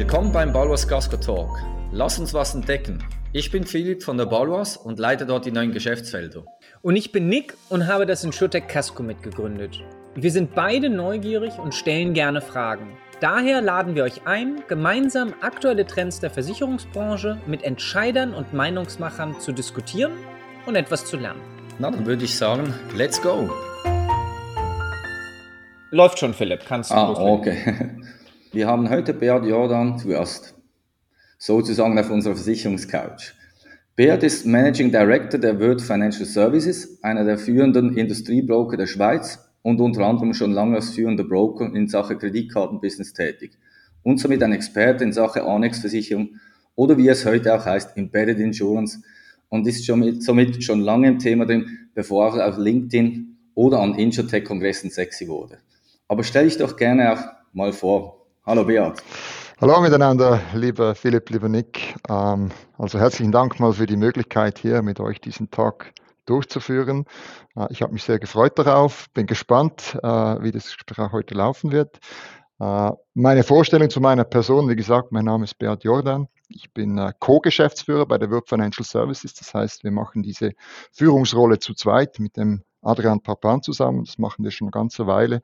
Willkommen beim Balwas Casco Talk. Lass uns was entdecken. Ich bin Philipp von der Balwas und leite dort die neuen Geschäftsfelder. Und ich bin Nick und habe das InsurTech Casco mitgegründet. Wir sind beide neugierig und stellen gerne Fragen. Daher laden wir euch ein, gemeinsam aktuelle Trends der Versicherungsbranche mit Entscheidern und Meinungsmachern zu diskutieren und etwas zu lernen. Na, dann würde ich sagen, let's go. Läuft schon, Philipp, kannst du Ah, okay. Wir haben heute Beat Jordan zu Gast, sozusagen auf unserer Versicherungscouch. Beat ist Managing Director der World Financial Services, einer der führenden Industriebroker der Schweiz und unter anderem schon lange als führender Broker in Sache Kreditkartenbusiness tätig und somit ein Experte in Sache Annex-Versicherung oder wie es heute auch heißt, Embedded Insurance und ist somit, somit schon lange im Thema drin, bevor er auf LinkedIn oder an Insurtech-Kongressen sexy wurde. Aber stell dich doch gerne auch mal vor. Hallo Beat. Hallo miteinander, lieber Philipp, lieber Nick. Ähm, also herzlichen Dank mal für die Möglichkeit hier mit euch diesen Talk durchzuführen. Äh, ich habe mich sehr gefreut darauf, bin gespannt, äh, wie das Gespräch heute laufen wird. Äh, meine Vorstellung zu meiner Person, wie gesagt, mein Name ist Beat Jordan. Ich bin Co-Geschäftsführer bei der Work Financial Services. Das heißt, wir machen diese Führungsrolle zu zweit mit dem Adrian Papan zusammen. Das machen wir schon eine ganze Weile.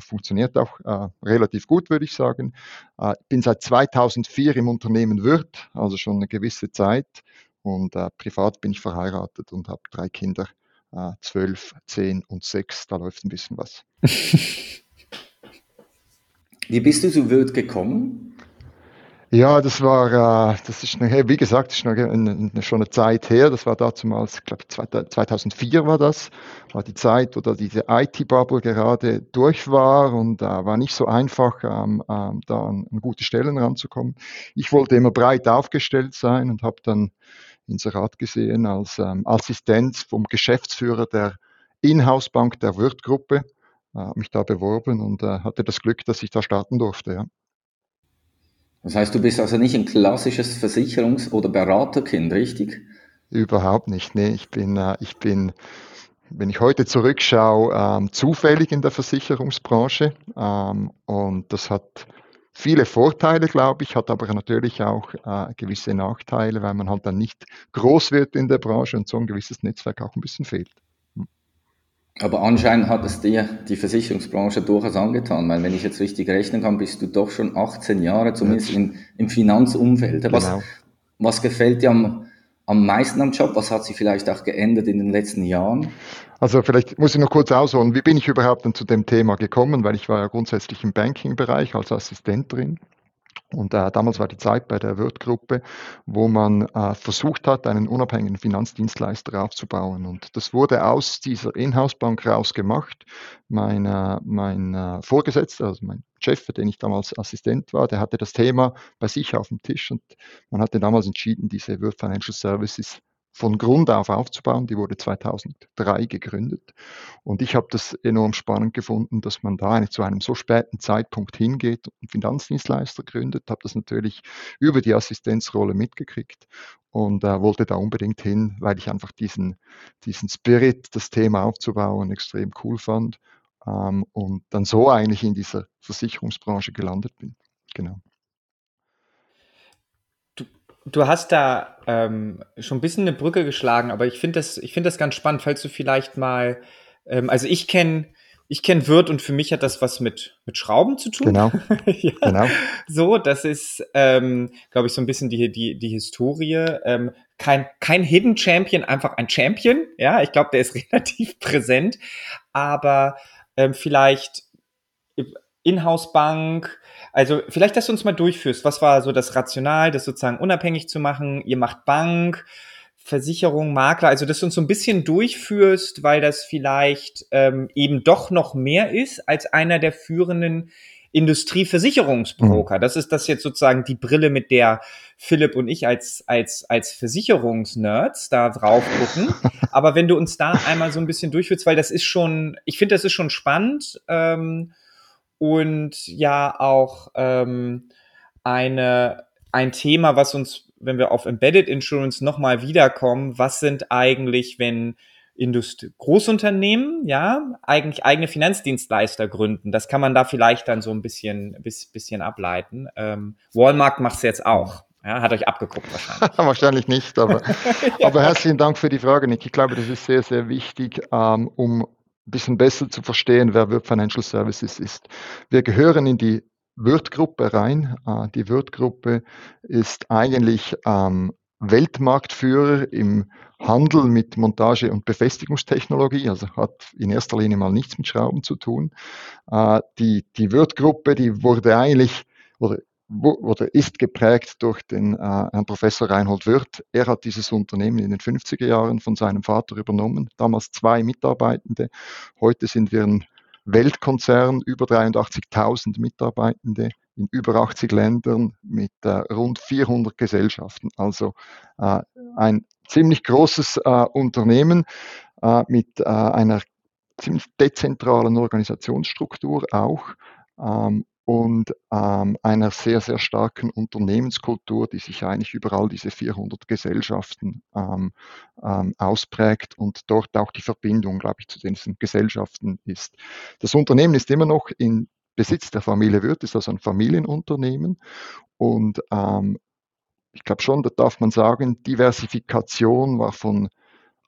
funktioniert auch relativ gut, würde ich sagen. Ich bin seit 2004 im Unternehmen Wirt, also schon eine gewisse Zeit. Und äh, privat bin ich verheiratet und habe drei Kinder, äh, zwölf, zehn und sechs. Da läuft ein bisschen was. Wie bist du zu Wirt gekommen? Ja, das war, äh, das ist, wie gesagt, das ist schon eine Zeit her. Das war damals, ich glaube, 2004 war das. War die Zeit, wo da diese IT-Bubble gerade durch war und äh, war nicht so einfach, ähm, ähm, da an, gute Stellen ranzukommen. Ich wollte immer breit aufgestellt sein und habe dann Inserat gesehen als ähm, Assistenz vom Geschäftsführer der Inhouse-Bank der Wirt-Gruppe, äh, mich da beworben und äh, hatte das Glück, dass ich da starten durfte. Ja. Das heißt, du bist also nicht ein klassisches Versicherungs- oder Beraterkind, richtig? Überhaupt nicht. Nee, ich bin, äh, ich bin, wenn ich heute zurückschaue, ähm, zufällig in der Versicherungsbranche. Ähm, und das hat viele Vorteile, glaube ich, hat aber natürlich auch äh, gewisse Nachteile, weil man halt dann nicht groß wird in der Branche und so ein gewisses Netzwerk auch ein bisschen fehlt. Aber anscheinend hat es dir die Versicherungsbranche durchaus angetan, weil wenn ich jetzt richtig rechnen kann, bist du doch schon 18 Jahre zumindest ja. im, im Finanzumfeld. Genau. Was, was gefällt dir am, am meisten am Job? Was hat sich vielleicht auch geändert in den letzten Jahren? Also vielleicht muss ich noch kurz ausholen, wie bin ich überhaupt dann zu dem Thema gekommen, weil ich war ja grundsätzlich im Banking-Bereich als Assistent drin und äh, damals war die Zeit bei der Wirt-Gruppe, wo man äh, versucht hat, einen unabhängigen Finanzdienstleister aufzubauen. Und das wurde aus dieser Inhouse-Bank rausgemacht. Mein, äh, mein äh, Vorgesetzter, also mein Chef, für den ich damals Assistent war, der hatte das Thema bei sich auf dem Tisch und man hatte damals entschieden, diese Wirt Financial Services von Grund auf aufzubauen. Die wurde 2003 gegründet. Und ich habe das enorm spannend gefunden, dass man da zu einem so späten Zeitpunkt hingeht und Finanzdienstleister gründet. Habe das natürlich über die Assistenzrolle mitgekriegt und äh, wollte da unbedingt hin, weil ich einfach diesen, diesen Spirit, das Thema aufzubauen, extrem cool fand. Ähm, und dann so eigentlich in dieser Versicherungsbranche gelandet bin. Genau. Du hast da ähm, schon ein bisschen eine Brücke geschlagen, aber ich finde das, ich finde das ganz spannend, falls du vielleicht mal, ähm, also ich kenne ich kenne Wirt und für mich hat das was mit, mit Schrauben zu tun. Genau. ja. genau. So, das ist, ähm, glaube ich, so ein bisschen die, die, die Historie. Ähm, kein, kein Hidden Champion, einfach ein Champion. Ja, ich glaube, der ist relativ präsent. Aber ähm, vielleicht Inhouse-Bank, also vielleicht, dass du uns mal durchführst. Was war so das Rational, das sozusagen unabhängig zu machen? Ihr macht Bank, Versicherung, Makler, also dass du uns so ein bisschen durchführst, weil das vielleicht ähm, eben doch noch mehr ist als einer der führenden Industrieversicherungsbroker. Mhm. Das ist das jetzt sozusagen die Brille, mit der Philipp und ich als, als, als Versicherungsnerds da drauf gucken. Aber wenn du uns da einmal so ein bisschen durchführst, weil das ist schon, ich finde, das ist schon spannend. Ähm, und ja auch ähm, eine, ein Thema, was uns, wenn wir auf Embedded Insurance nochmal wiederkommen, was sind eigentlich, wenn Indust Großunternehmen, ja, eigentlich eigene Finanzdienstleister gründen. Das kann man da vielleicht dann so ein bisschen, bisschen ableiten. Ähm, Walmart macht es jetzt auch. Ja, hat euch abgeguckt wahrscheinlich. wahrscheinlich nicht, aber, ja. aber herzlichen Dank für die Frage, Nick. Ich glaube, das ist sehr, sehr wichtig, ähm, um ein bisschen besser zu verstehen, wer Wirt Financial Services ist. Wir gehören in die Wirt-Gruppe rein. Äh, die Wirt-Gruppe ist eigentlich ähm, Weltmarktführer im Handel mit Montage- und Befestigungstechnologie, also hat in erster Linie mal nichts mit Schrauben zu tun. Äh, die die Wirt-Gruppe, die wurde eigentlich oder oder ist geprägt durch den äh, Herrn Professor Reinhold Wirth. Er hat dieses Unternehmen in den 50er Jahren von seinem Vater übernommen, damals zwei Mitarbeitende. Heute sind wir ein Weltkonzern, über 83.000 Mitarbeitende in über 80 Ländern mit äh, rund 400 Gesellschaften. Also äh, ein ziemlich großes äh, Unternehmen äh, mit äh, einer ziemlich dezentralen Organisationsstruktur auch. Ähm, und ähm, einer sehr, sehr starken Unternehmenskultur, die sich eigentlich überall diese 400 Gesellschaften ähm, ähm, ausprägt und dort auch die Verbindung, glaube ich, zu diesen Gesellschaften ist. Das Unternehmen ist immer noch in Besitz der Familie Wirth, ist also ein Familienunternehmen und ähm, ich glaube schon, da darf man sagen, Diversifikation war von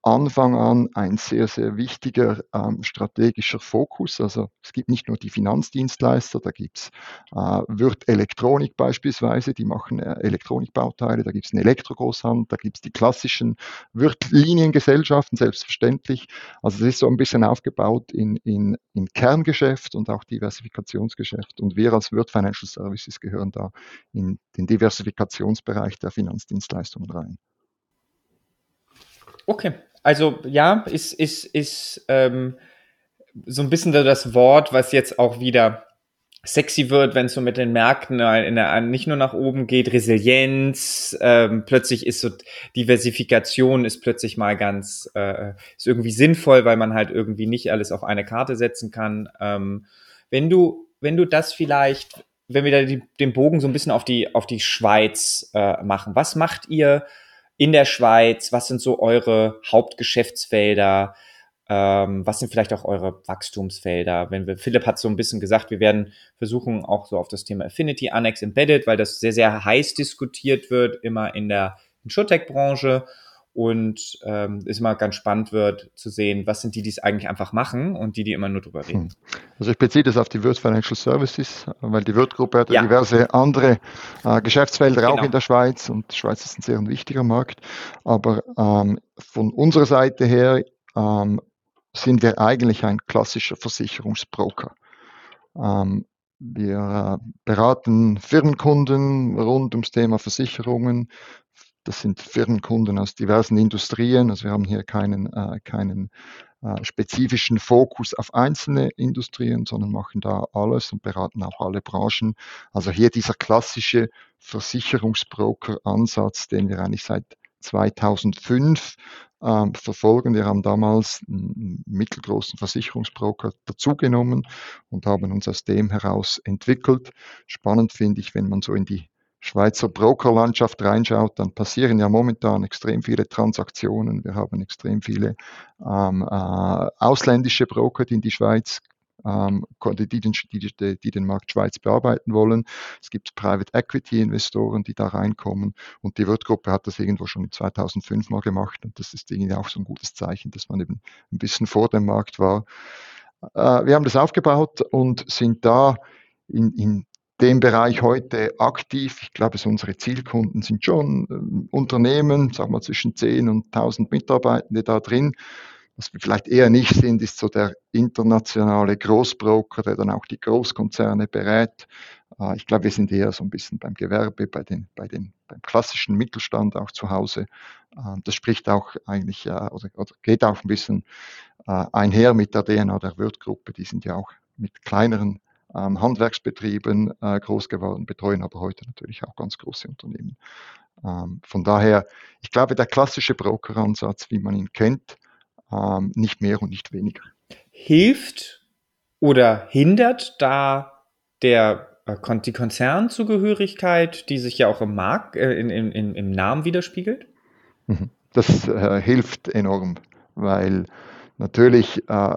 Anfang an ein sehr, sehr wichtiger ähm, strategischer Fokus. Also es gibt nicht nur die Finanzdienstleister, da gibt es äh, Wirt Elektronik beispielsweise, die machen äh, Elektronikbauteile, da gibt es einen Elektrogroßhandel, da gibt es die klassischen Wirt-Liniengesellschaften, selbstverständlich. Also es ist so ein bisschen aufgebaut in, in, in Kerngeschäft und auch Diversifikationsgeschäft. Und wir als Wirt Financial Services gehören da in den Diversifikationsbereich der Finanzdienstleistungen rein. Okay, also ja, ist, ist, ist ähm, so ein bisschen das Wort, was jetzt auch wieder sexy wird, wenn es so mit den Märkten in der, nicht nur nach oben geht, Resilienz, ähm, plötzlich ist so Diversifikation ist plötzlich mal ganz, äh, ist irgendwie sinnvoll, weil man halt irgendwie nicht alles auf eine Karte setzen kann. Ähm, wenn du, wenn du das vielleicht, wenn wir da die, den Bogen so ein bisschen auf die, auf die Schweiz äh, machen, was macht ihr in der Schweiz? Was sind so eure Hauptgeschäftsfelder? Ähm, was sind vielleicht auch eure Wachstumsfelder? Wenn wir, Philipp hat so ein bisschen gesagt, wir werden versuchen auch so auf das Thema Affinity, Annex Embedded, weil das sehr, sehr heiß diskutiert wird, immer in der Insurtech-Branche und ähm, es immer ganz spannend wird zu sehen, was sind die, die es eigentlich einfach machen und die, die immer nur drüber reden. Hm. Also ich beziehe das auf die Wirt Financial Services, weil die Wirt-Gruppe hat ja. diverse andere äh, Geschäftsfelder genau. auch in der Schweiz und die Schweiz ist ein sehr wichtiger Markt. Aber ähm, von unserer Seite her ähm, sind wir eigentlich ein klassischer Versicherungsbroker. Ähm, wir äh, beraten Firmenkunden rund ums Thema Versicherungen, das sind Firmenkunden aus diversen Industrien. Also wir haben hier keinen, äh, keinen äh, spezifischen Fokus auf einzelne Industrien, sondern machen da alles und beraten auch alle Branchen. Also hier dieser klassische Versicherungsbroker-Ansatz, den wir eigentlich seit 2005 ähm, verfolgen. Wir haben damals einen mittelgroßen Versicherungsbroker dazugenommen und haben uns aus dem heraus entwickelt. Spannend finde ich, wenn man so in die Schweizer Brokerlandschaft reinschaut, dann passieren ja momentan extrem viele Transaktionen. Wir haben extrem viele ähm, äh, ausländische Broker, die in die Schweiz ähm, die, den, die, die, den Markt Schweiz bearbeiten wollen. Es gibt Private Equity Investoren, die da reinkommen und die Wirtgruppe hat das irgendwo schon 2005 mal gemacht und das ist irgendwie auch so ein gutes Zeichen, dass man eben ein bisschen vor dem Markt war. Äh, wir haben das aufgebaut und sind da in, in dem Bereich heute aktiv. Ich glaube, unsere Zielkunden sind schon äh, Unternehmen, sagen wir zwischen 10 und 1000 Mitarbeitende da drin. Was wir vielleicht eher nicht sind, ist so der internationale Großbroker, der dann auch die Großkonzerne berät. Äh, ich glaube, wir sind eher so ein bisschen beim Gewerbe, bei den, bei den, beim klassischen Mittelstand auch zu Hause. Äh, das spricht auch eigentlich äh, oder, oder geht auch ein bisschen äh, einher mit der DNA der Wirtgruppe. Die sind ja auch mit kleineren ähm, Handwerksbetrieben äh, groß geworden, betreuen aber heute natürlich auch ganz große Unternehmen. Ähm, von daher, ich glaube, der klassische Brokeransatz, wie man ihn kennt, ähm, nicht mehr und nicht weniger. Hilft oder hindert da der äh, die Konzernzugehörigkeit, die sich ja auch im Markt, äh, in, in, im Namen widerspiegelt? Mhm. Das äh, hilft enorm. weil natürlich äh,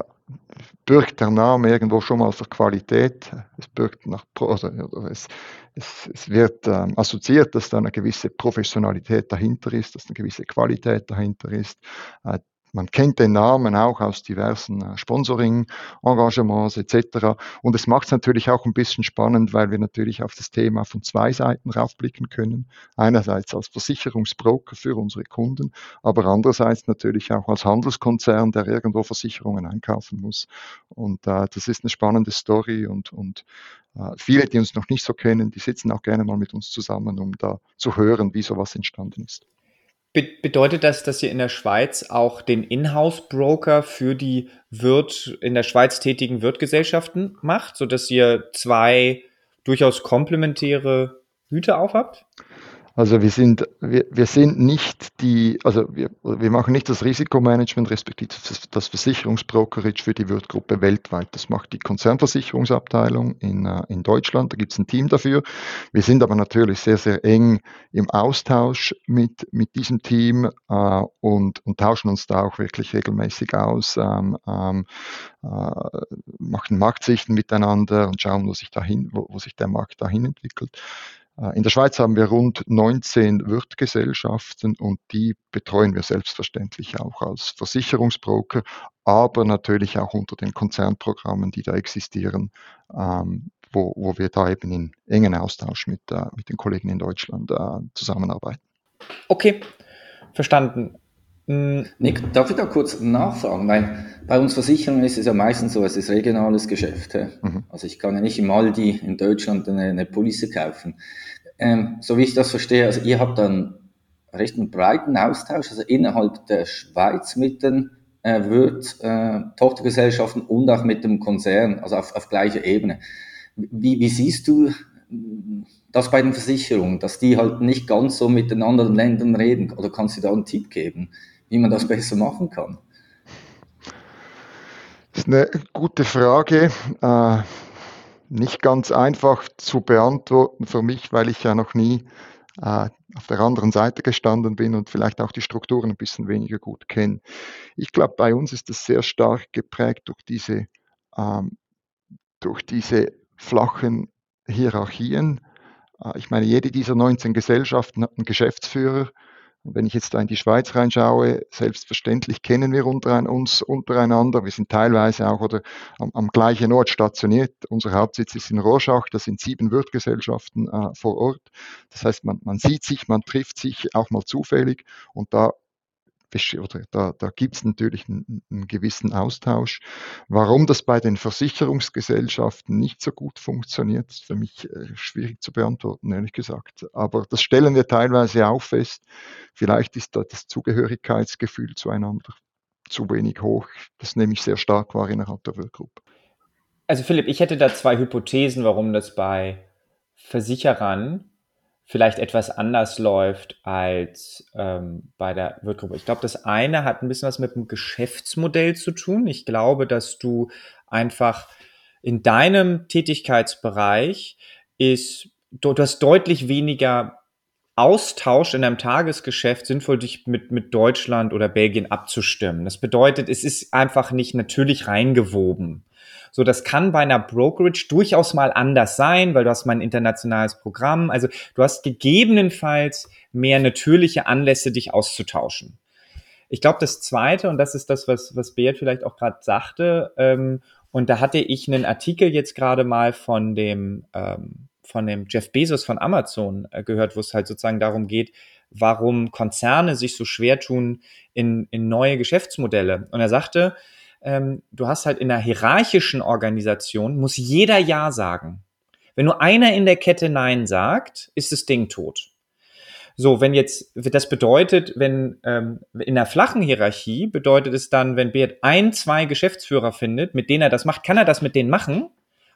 birgt der Name irgendwo schon mal für Qualität. Es birgt nach, also, es, es, es wird ähm, assoziiert, dass da eine gewisse Professionalität dahinter ist, dass eine gewisse Qualität dahinter ist. Äh, man kennt den Namen auch aus diversen äh, Sponsoring-Engagements etc. Und es macht es natürlich auch ein bisschen spannend, weil wir natürlich auf das Thema von zwei Seiten raufblicken können. Einerseits als Versicherungsbroker für unsere Kunden, aber andererseits natürlich auch als Handelskonzern, der irgendwo Versicherungen einkaufen muss. Und äh, das ist eine spannende Story und, und äh, viele, die uns noch nicht so kennen, die sitzen auch gerne mal mit uns zusammen, um da zu hören, wie sowas entstanden ist. Be bedeutet das, dass ihr in der Schweiz auch den Inhouse-Broker für die Wirt, in der Schweiz tätigen Wirtgesellschaften macht, sodass ihr zwei durchaus komplementäre Hüte aufhabt? Also wir sind, wir, wir sind nicht die, also wir, wir machen nicht das Risikomanagement, respektive das Versicherungsbrokerage für die Wirtgruppe weltweit. Das macht die Konzernversicherungsabteilung in, äh, in Deutschland. Da gibt es ein Team dafür. Wir sind aber natürlich sehr, sehr eng im Austausch mit, mit diesem Team äh, und, und tauschen uns da auch wirklich regelmäßig aus, ähm, ähm, äh, machen Marktsichten miteinander und schauen, wo sich, dahin, wo, wo sich der Markt dahin entwickelt. Äh, in der Schweiz haben wir rund 19 Wirtgesellschaften und die betreuen wir selbstverständlich auch als Versicherungsbroker, aber natürlich auch unter den Konzernprogrammen, die da existieren, ähm, wo, wo wir da eben in engen Austausch mit, äh, mit den Kollegen in Deutschland äh, zusammenarbeiten. Okay, verstanden. Hm, Nick, darf ich da kurz nachfragen? Weil bei uns Versicherungen ist es ja meistens so, es ist regionales Geschäft. Mhm. Also ich kann ja nicht im Aldi in Deutschland eine, eine Police kaufen. Ähm, so wie ich das verstehe, also ihr habt dann recht einen breiten Austausch, also innerhalb der Schweiz mit den äh, Wirt, äh, Tochtergesellschaften und auch mit dem Konzern, also auf, auf gleicher Ebene. Wie, wie siehst du das bei den Versicherungen, dass die halt nicht ganz so mit den anderen Ländern reden? Oder kannst du da einen Tipp geben? Wie man das besser machen kann? Das ist eine gute Frage. Äh, nicht ganz einfach zu beantworten für mich, weil ich ja noch nie äh, auf der anderen Seite gestanden bin und vielleicht auch die Strukturen ein bisschen weniger gut kenne. Ich glaube, bei uns ist das sehr stark geprägt durch diese, ähm, durch diese flachen Hierarchien. Äh, ich meine, jede dieser 19 Gesellschaften hat einen Geschäftsführer, und wenn ich jetzt da in die Schweiz reinschaue, selbstverständlich kennen wir uns untereinander. Wir sind teilweise auch oder am, am gleichen Ort stationiert. Unser Hauptsitz ist in Rorschach. Da sind sieben Wirtgesellschaften äh, vor Ort. Das heißt, man, man sieht sich, man trifft sich auch mal zufällig und da da, da gibt es natürlich einen, einen, gewissen Austausch. Warum das bei den Versicherungsgesellschaften nicht so gut funktioniert, ist für mich äh, schwierig zu beantworten, ehrlich gesagt. Aber das stellen wir teilweise auch fest. Vielleicht ist da das Zugehörigkeitsgefühl zueinander zu wenig hoch. Das nehme ich sehr stark wahr innerhalb der Workgroup. Also Philipp, ich hätte da zwei Hypothesen, warum das bei Versicherern vielleicht etwas anders läuft als ähm, bei der Wirtgruppe. Ich glaube, das eine hat ein bisschen was mit dem Geschäftsmodell zu tun. Ich glaube, dass du einfach in deinem Tätigkeitsbereich ist, du, du hast deutlich weniger Austausch in deinem Tagesgeschäft sinnvoll, dich mit, mit Deutschland oder Belgien abzustimmen. Das bedeutet, es ist einfach nicht natürlich reingewoben. So, das kann bei einer Brokerage durchaus mal anders sein, weil du hast mal ein internationales Programm. Also du hast gegebenenfalls mehr natürliche Anlässe, dich auszutauschen. Ich glaube, das Zweite, und das ist das, was, was Beat vielleicht auch gerade sagte, ähm, und da hatte ich einen Artikel jetzt gerade mal von dem, ähm, von dem Jeff Bezos von Amazon äh, gehört, wo es halt sozusagen darum geht, warum Konzerne sich so schwer tun in, in neue Geschäftsmodelle. Und er sagte, ähm, du hast halt in einer hierarchischen Organisation, muss jeder Ja sagen. Wenn nur einer in der Kette Nein sagt, ist das Ding tot. So, wenn jetzt, das bedeutet, wenn ähm, in der flachen Hierarchie bedeutet es dann, wenn Beat ein, zwei Geschäftsführer findet, mit denen er das macht, kann er das mit denen machen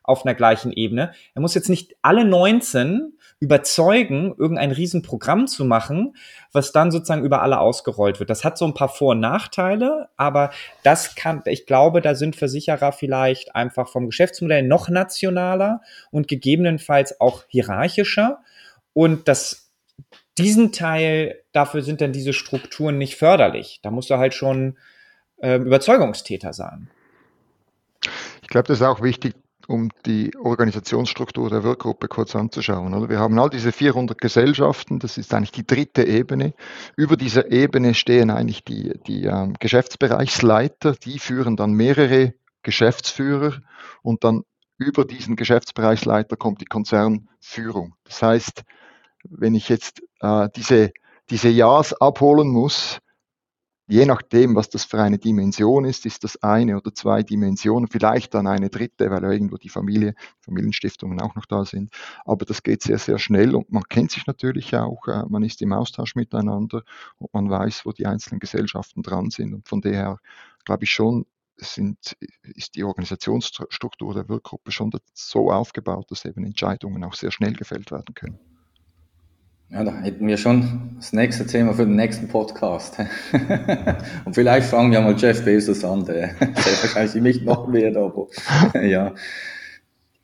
auf einer gleichen Ebene. Er muss jetzt nicht alle 19 überzeugen, irgendein Riesenprogramm zu machen, was dann sozusagen über alle ausgerollt wird. Das hat so ein paar Vor- und Nachteile, aber das kann, ich glaube, da sind Versicherer vielleicht einfach vom Geschäftsmodell noch nationaler und gegebenenfalls auch hierarchischer. Und das, diesen Teil, dafür sind dann diese Strukturen nicht förderlich. Da musst du halt schon äh, Überzeugungstäter sein. Ich glaube, das ist auch wichtig, um die Organisationsstruktur der Wirkgruppe kurz anzuschauen. Oder? Wir haben all diese 400 Gesellschaften, das ist eigentlich die dritte Ebene. Über dieser Ebene stehen eigentlich die, die ähm, Geschäftsbereichsleiter, die führen dann mehrere Geschäftsführer und dann über diesen Geschäftsbereichsleiter kommt die Konzernführung. Das heißt, wenn ich jetzt äh, diese, diese Ja's abholen muss, je nachdem, was das für eine Dimension ist, ist das eine oder zwei Dimensionen, vielleicht dann eine dritte, weil irgendwo die Familie, Familienstiftungen auch noch da sind. Aber das geht sehr, sehr schnell und man kennt sich natürlich auch, äh, man ist im Austausch miteinander und man weiß, wo die einzelnen Gesellschaften dran sind. Und von daher glaube ich schon, sind, ist die Organisationsstruktur der Wirkgruppe schon so aufgebaut, dass eben Entscheidungen auch sehr schnell gefällt werden können. Ja, da hätten wir schon das nächste Thema für den nächsten Podcast. Und vielleicht fangen wir mal Jeff Bezos an, der, der wahrscheinlich nicht noch mehr, aber ja.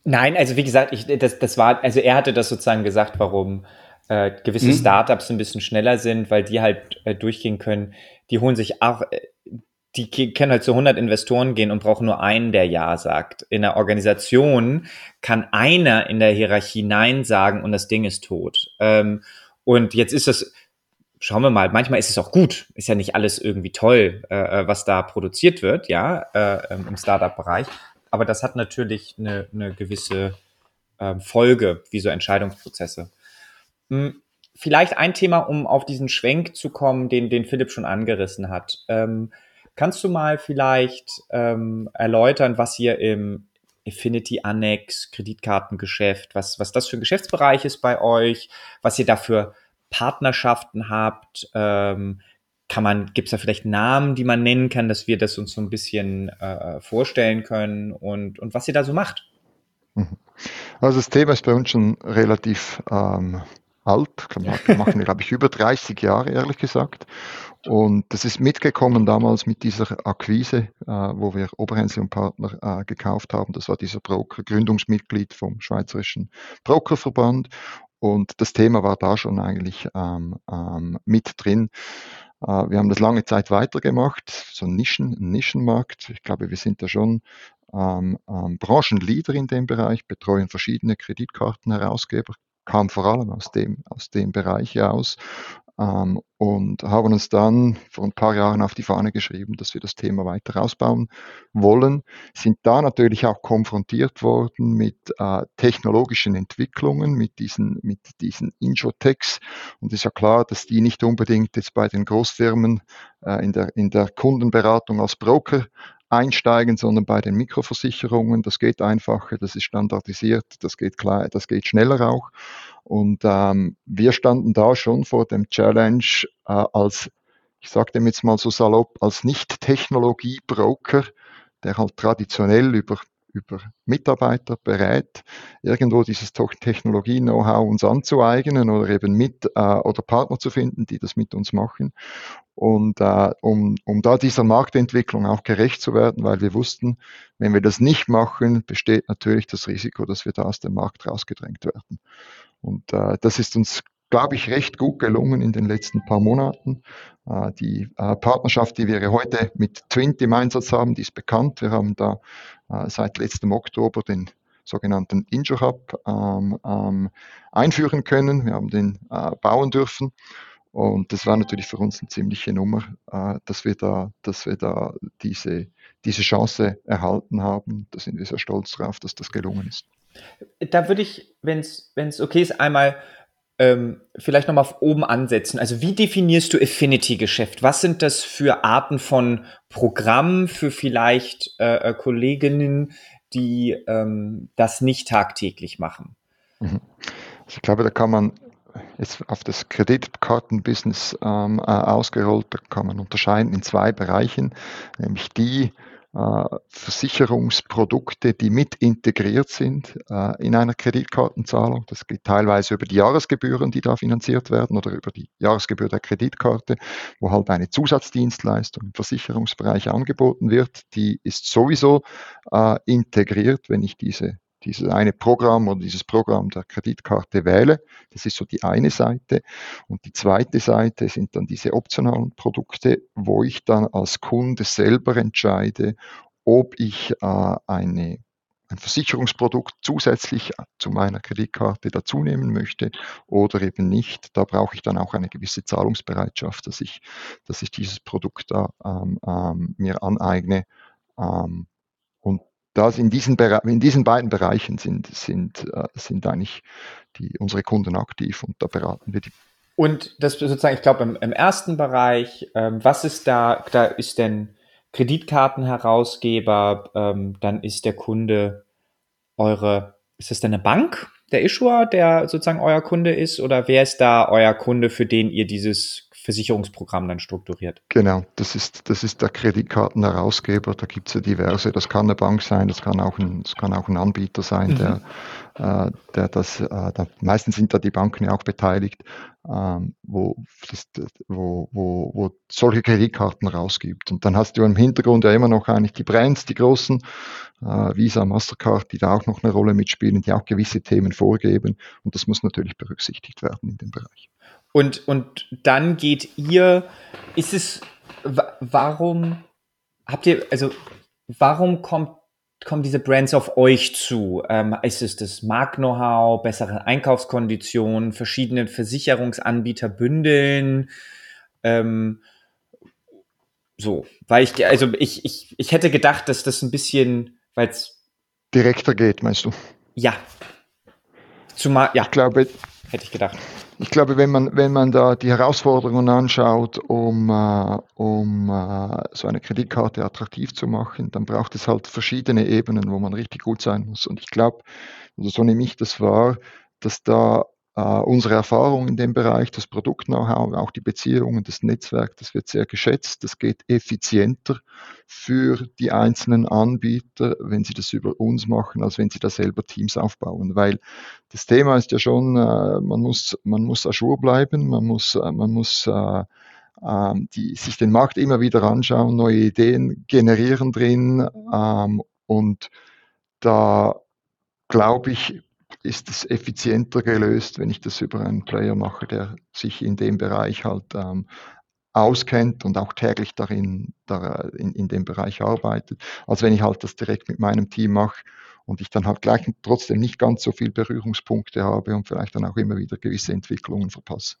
Nein, also wie gesagt, ich, das, das war, also er hatte das sozusagen gesagt, warum äh, gewisse mhm. Startups ein bisschen schneller sind, weil die halt äh, durchgehen können. Die holen sich auch, äh, die können halt zu 100 Investoren gehen und brauchen nur einen, der Ja sagt. In der Organisation kann einer in der Hierarchie Nein sagen und das Ding ist tot. Ähm, und jetzt ist es, schauen wir mal, manchmal ist es auch gut. Ist ja nicht alles irgendwie toll, äh, äh was da produziert wird, ja, äh, ähm, im Startup-Bereich. Aber das hat natürlich eine, eine gewisse äh, Folge, wie so Entscheidungsprozesse. Hm, vielleicht ein Thema, um auf diesen Schwenk zu kommen, den, den Philipp schon angerissen hat. Ähm, kannst du mal vielleicht ähm, erläutern, was ihr im Affinity Annex, Kreditkartengeschäft, was, was das für ein Geschäftsbereich ist bei euch, was ihr da für Partnerschaften habt. Ähm, kann man, gibt es da vielleicht Namen, die man nennen kann, dass wir das uns so ein bisschen äh, vorstellen können und, und was ihr da so macht? Mhm. Also das Thema ist bei uns schon relativ ähm, alt, wir machen, glaube ich, über 30 Jahre, ehrlich gesagt. Und das ist mitgekommen damals mit dieser Akquise, äh, wo wir Oberhensel und Partner äh, gekauft haben. Das war dieser Broker, Gründungsmitglied vom Schweizerischen Brokerverband. Und das Thema war da schon eigentlich ähm, ähm, mit drin. Äh, wir haben das lange Zeit weitergemacht, so ein, Nischen, Nischenmarkt. Ich glaube, wir sind da schon ähm, ähm, Branchenleader in dem Bereich, betreuen verschiedene Kreditkartenherausgeber, kam vor allem aus dem, aus dem Bereich aus ähm, und haben uns dann vor ein paar Jahren auf die Fahne geschrieben, dass wir das Thema weiter ausbauen wollen, sind da natürlich auch konfrontiert worden mit äh, technologischen Entwicklungen, mit diesen, mit diesen Injotechs und ist ja klar, dass die nicht unbedingt jetzt bei den Großfirmen äh, in, der, in der Kundenberatung als Broker einsteigen, sondern bei den Mikroversicherungen. Das geht einfacher, das ist standardisiert, das geht klar, das geht schneller auch. Und ähm, wir standen da schon vor dem Challenge äh, als, ich sage dem jetzt mal so salopp, als Nicht-Technologie-Broker, der halt traditionell über über Mitarbeiter berät, irgendwo dieses Technologie-Know-how uns anzueignen oder eben mit äh, oder Partner zu finden, die das mit uns machen. Und äh, um, um da dieser Marktentwicklung auch gerecht zu werden, weil wir wussten, wenn wir das nicht machen, besteht natürlich das Risiko, dass wir da aus dem Markt rausgedrängt werden. Und äh, das ist uns glaube ich, recht gut gelungen in den letzten paar Monaten. Äh, die äh, Partnerschaft, die wir heute mit Twint im Einsatz haben, die ist bekannt. Wir haben da äh, seit letztem Oktober den sogenannten Injure Hub ähm, ähm, einführen können. Wir haben den bauen dürfen. Und das war natürlich für uns eine ziemliche Nummer, dass wir da, dass wir da diese, diese Chance erhalten haben. Da sind wir sehr stolz drauf, dass das gelungen ist. Da würde ich, wenn es okay ist, einmal ähm, vielleicht nochmal oben ansetzen. Also wie definierst du Affinity-Geschäft? Was sind das für Arten von Programmen für vielleicht äh, äh, Kolleginnen, die ähm, das nicht tagtäglich machen? Mhm. Ich glaube, da kann man jetzt auf das Kreditkartenbusiness ähm, äh, ausgerollt, da kann man unterscheiden in zwei Bereichen, nämlich die, Versicherungsprodukte, die mit integriert sind äh, in einer Kreditkartenzahlung. Das geht teilweise über die Jahresgebühren, die da finanziert werden oder über die Jahresgebühr der Kreditkarte, wo halt eine Zusatzdienstleistung im Versicherungsbereich angeboten wird. Die ist sowieso äh, integriert, wenn ich diese dieses eine Programm oder dieses Programm der Kreditkarte wähle. Das ist so die eine Seite. Und die zweite Seite sind dann diese optionalen Produkte, wo ich dann als Kunde selber entscheide, ob ich äh, eine ein Versicherungsprodukt zusätzlich zu meiner Kreditkarte dazu nehmen möchte oder eben nicht. Da brauche ich dann auch eine gewisse Zahlungsbereitschaft, dass ich, dass ich dieses Produkt da ähm, ähm, mir aneigne. Ähm, und das in diesen, in diesen beiden Bereichen sind, sind, äh, sind eigentlich die, unsere Kunden aktiv und da beraten wir die. Und das sozusagen, ich glaube, im, im ersten Bereich, ähm, was ist da, da ist denn Kreditkartenherausgeber, ähm, dann ist der Kunde eure, ist das denn eine Bank, der Issuer, der sozusagen euer Kunde ist, oder wer ist da euer Kunde, für den ihr dieses Versicherungsprogramm dann strukturiert? Genau, das ist, das ist der Kreditkartenherausgeber, da gibt es ja diverse, das kann eine Bank sein, das kann auch ein, das kann auch ein Anbieter sein, mhm. der, äh, der das, äh, da, meistens sind da die Banken ja auch beteiligt, ähm, wo, das, wo, wo, wo solche Kreditkarten rausgibt. Und dann hast du im Hintergrund ja immer noch eigentlich die Brands, die großen, äh, Visa, Mastercard, die da auch noch eine Rolle mitspielen, die auch gewisse Themen vorgeben. Und das muss natürlich berücksichtigt werden in dem Bereich. Und, und dann geht ihr, ist es, warum habt ihr, also warum kommt, kommen diese Brands auf euch zu? Ähm, ist es das Markt-Know-how, bessere Einkaufskonditionen, verschiedene Versicherungsanbieter bündeln? Ähm, so, weil ich, also ich, ich, ich hätte gedacht, dass das ein bisschen, weil es direkter geht, meinst du? Ja. Zumal, ja. Ich glaube, hätte ich gedacht. Ich glaube, wenn man, wenn man da die Herausforderungen anschaut, um, äh, um äh, so eine Kreditkarte attraktiv zu machen, dann braucht es halt verschiedene Ebenen, wo man richtig gut sein muss. Und ich glaube, oder so nehme ich das wahr, dass da unsere Erfahrung in dem Bereich, das Produkt-Know-how, auch die Beziehungen, das Netzwerk, das wird sehr geschätzt. Das geht effizienter für die einzelnen Anbieter, wenn sie das über uns machen, als wenn sie da selber Teams aufbauen. Weil das Thema ist ja schon, uh, man muss, man muss Ajour bleiben, man muss, uh, man muss ähm, die, sich den Markt immer wieder anschauen, neue Ideen generieren drin ähm, und da glaube ich, ist es effizienter gelöst, wenn ich das über einen Player mache, der sich in dem Bereich halt ähm, auskennt und auch täglich darin, da, in, in dem Bereich arbeitet, als wenn ich halt das direkt mit meinem Team mache und ich dann halt gleich trotzdem nicht ganz so viel Berührungspunkte habe und vielleicht dann auch immer wieder gewisse Entwicklungen verpasse.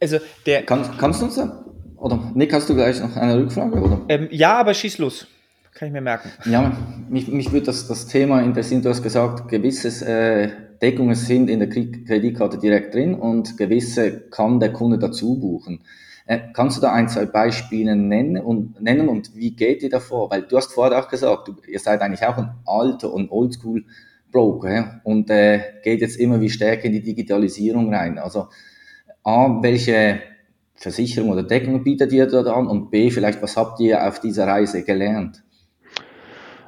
Also der Kann, kannst du uns oder Nick, hast du gleich noch eine Rückfrage? Oder? Ähm, ja, aber schieß los. Kann ich mir merken. Ja, mich, mich würde das, das Thema interessieren. Du hast gesagt, gewisse äh, Deckungen sind in der Kreditkarte direkt drin und gewisse kann der Kunde dazu buchen. Äh, kannst du da ein, zwei Beispiele nennen und, nennen und wie geht ihr davor? Weil du hast vorher auch gesagt, du, ihr seid eigentlich auch ein alter und oldschool Broker ja? und äh, geht jetzt immer wie stärker in die Digitalisierung rein. Also A, welche Versicherung oder Deckung bietet ihr da an und B, vielleicht was habt ihr auf dieser Reise gelernt?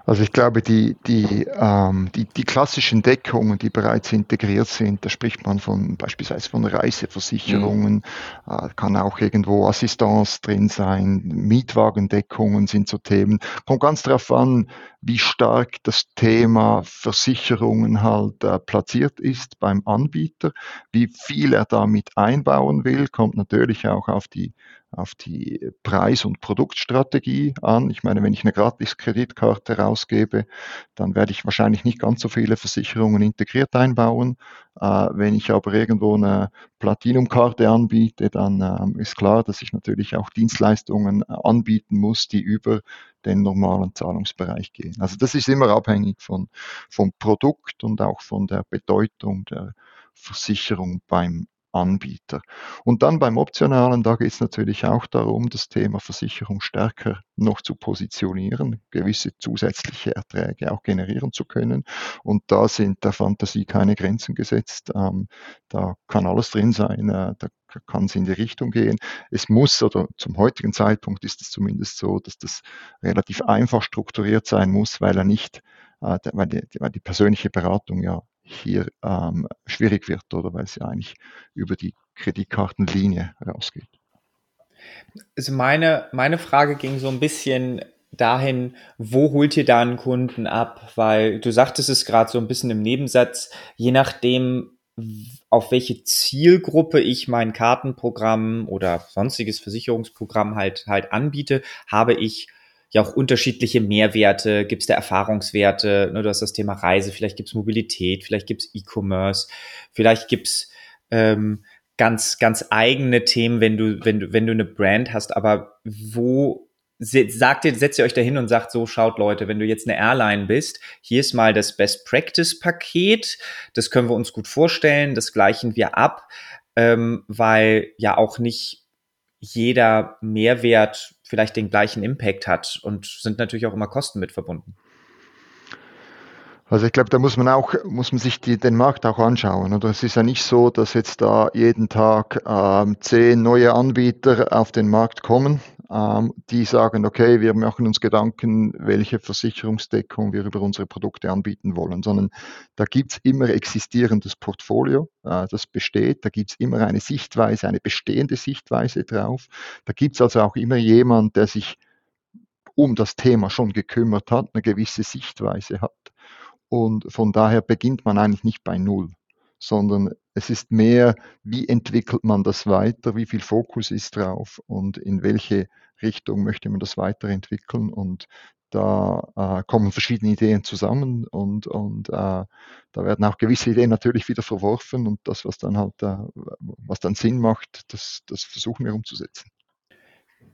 Also ich glaube, die, die, ähm, die, die klassischen Deckungen, die bereits integriert sind, da spricht man von beispielsweise von Reiseversicherungen, mhm. äh, kann auch irgendwo Assistance drin sein, Mietwagendeckungen sind so Themen. Kommt ganz darauf an, wie stark das Thema Versicherungen halt äh, platziert ist beim Anbieter, wie viel er damit einbauen will, kommt natürlich auch auf die auf die Preis- und Produktstrategie an. Ich meine, wenn ich eine Gratis-Kreditkarte rausgebe, dann werde ich wahrscheinlich nicht ganz so viele Versicherungen integriert einbauen. Äh, wenn ich aber irgendwo eine Platinum-Karte anbiete, dann ähm, ist klar, dass ich natürlich auch Dienstleistungen äh, anbieten muss, die über den normalen Zahlungsbereich gehen. Also das ist immer abhängig von, vom Produkt und auch von der Bedeutung der Versicherung beim Anbieter. Und dann beim Optionalen, da geht es natürlich auch darum, das Thema Versicherung stärker noch zu positionieren, gewisse zusätzliche Erträge auch generieren zu können. Und da sind der Fantasie keine Grenzen gesetzt. Ähm, da kann alles drin sein, äh, da kann es in die Richtung gehen. Es muss, oder zum heutigen Zeitpunkt ist es zumindest so, dass das relativ einfach strukturiert sein muss, weil er nicht, äh, weil, die, weil die persönliche Beratung ja hier ähm, schwierig wird oder weil es ja eigentlich über die Kreditkartenlinie rausgeht. Also meine, meine Frage ging so ein bisschen dahin, wo holt ihr da einen Kunden ab? Weil du sagtest es gerade so ein bisschen im Nebensatz, je nachdem, auf welche Zielgruppe ich mein Kartenprogramm oder sonstiges Versicherungsprogramm halt halt anbiete, habe ich ja auch unterschiedliche Mehrwerte, gibt es da Erfahrungswerte, ne, du hast das Thema Reise, vielleicht gibt es Mobilität, vielleicht gibt es E-Commerce, vielleicht gibt es ähm, ganz, ganz eigene Themen, wenn du, wenn du, wenn du eine Brand hast, aber wo sagt ihr, setzt ihr euch da hin und sagt so, schaut Leute, wenn du jetzt eine Airline bist, hier ist mal das Best Practice Paket, das können wir uns gut vorstellen, das gleichen wir ab, ähm, weil ja auch nicht jeder Mehrwert vielleicht den gleichen Impact hat und sind natürlich auch immer Kosten mit verbunden. Also ich glaube, da muss man auch, muss man sich die, den Markt auch anschauen. Oder es ist ja nicht so, dass jetzt da jeden Tag ähm, zehn neue Anbieter auf den Markt kommen, ähm, die sagen, okay, wir machen uns Gedanken, welche Versicherungsdeckung wir über unsere Produkte anbieten wollen, sondern da gibt's immer existierendes Portfolio, äh, das besteht, da gibt's immer eine Sichtweise, eine bestehende Sichtweise drauf. Da gibt's also auch immer jemand, der sich um das Thema schon gekümmert hat, eine gewisse Sichtweise hat. Und von daher beginnt man eigentlich nicht bei Null, sondern es ist mehr, wie entwickelt man das weiter, wie viel Fokus ist drauf und in welche Richtung möchte man das weiterentwickeln. Und da äh, kommen verschiedene Ideen zusammen und, und äh, da werden auch gewisse Ideen natürlich wieder verworfen und das, was dann halt, äh, was dann Sinn macht, das, das versuchen wir umzusetzen.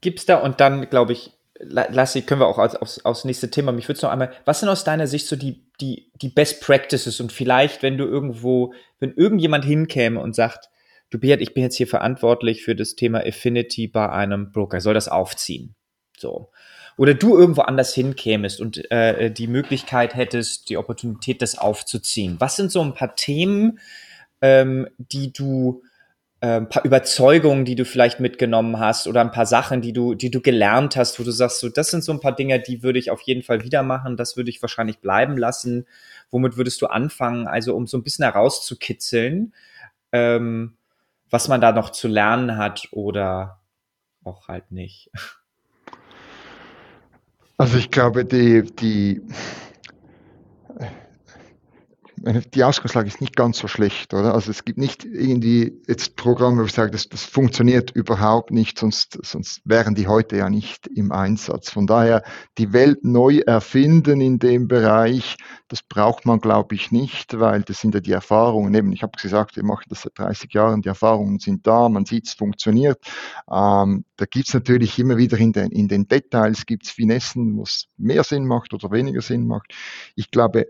Gibt es da und dann, glaube ich, Lassi, können wir auch aufs, aufs nächste Thema. Mich würde es noch einmal, was sind aus deiner Sicht so die, die, die Best Practices und vielleicht, wenn du irgendwo, wenn irgendjemand hinkäme und sagt, du Beat, ich bin jetzt hier verantwortlich für das Thema Affinity bei einem Broker, soll das aufziehen? So. Oder du irgendwo anders hinkämest und äh, die Möglichkeit hättest, die Opportunität, das aufzuziehen. Was sind so ein paar Themen, ähm, die du ein paar Überzeugungen, die du vielleicht mitgenommen hast oder ein paar Sachen, die du, die du gelernt hast, wo du sagst, so, das sind so ein paar Dinge, die würde ich auf jeden Fall wieder machen, das würde ich wahrscheinlich bleiben lassen. Womit würdest du anfangen? Also, um so ein bisschen herauszukitzeln, ähm, was man da noch zu lernen hat oder auch halt nicht. Also ich glaube, die, die, die Ausgangslage ist nicht ganz so schlecht, oder? Also es gibt nicht irgendwie jetzt Programme, wo ich sage, das, das funktioniert überhaupt nicht, sonst, sonst wären die heute ja nicht im Einsatz. Von daher die Welt neu erfinden in dem Bereich, das braucht man, glaube ich, nicht, weil das sind ja die Erfahrungen. Eben, ich habe gesagt, wir machen das seit 30 Jahren, die Erfahrungen sind da, man sieht, es funktioniert. Ähm, da gibt es natürlich immer wieder in den, in den Details, gibt es Finessen, was mehr Sinn macht oder weniger Sinn macht. Ich glaube,